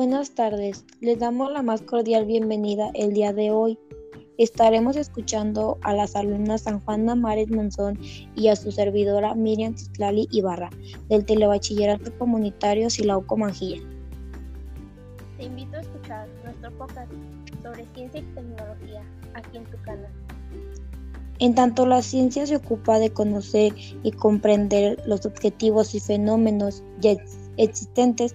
Buenas tardes, les damos la más cordial bienvenida el día de hoy. Estaremos escuchando a las alumnas San Juana Mares Monzón y a su servidora Miriam Titlali Ibarra del Telebachillerato Comunitario Silauco Manjilla. Te invito a escuchar nuestro podcast sobre ciencia y tecnología aquí en tu canal. En tanto la ciencia se ocupa de conocer y comprender los objetivos y fenómenos ya existentes,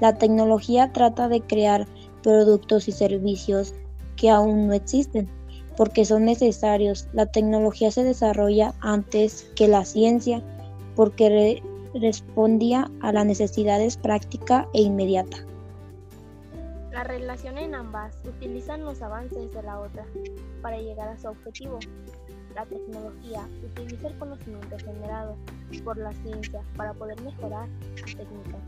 la tecnología trata de crear productos y servicios que aún no existen, porque son necesarios. La tecnología se desarrolla antes que la ciencia, porque respondía a las necesidades práctica e inmediata. La relación en ambas utilizan los avances de la otra para llegar a su objetivo. La tecnología utiliza el conocimiento generado por la ciencia para poder mejorar su técnica.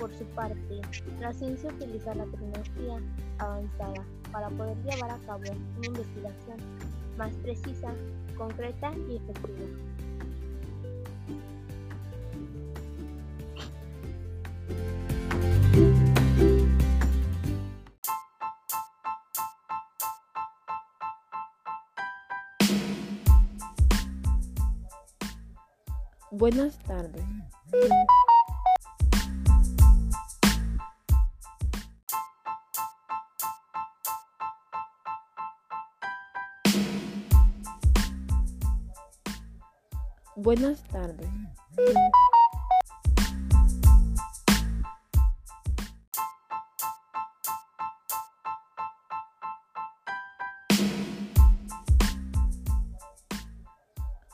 Por su parte, la ciencia utiliza la tecnología avanzada para poder llevar a cabo una investigación más precisa, concreta y efectiva. Buenas tardes. Buenas tardes.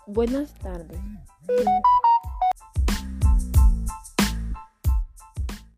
Buenas tardes.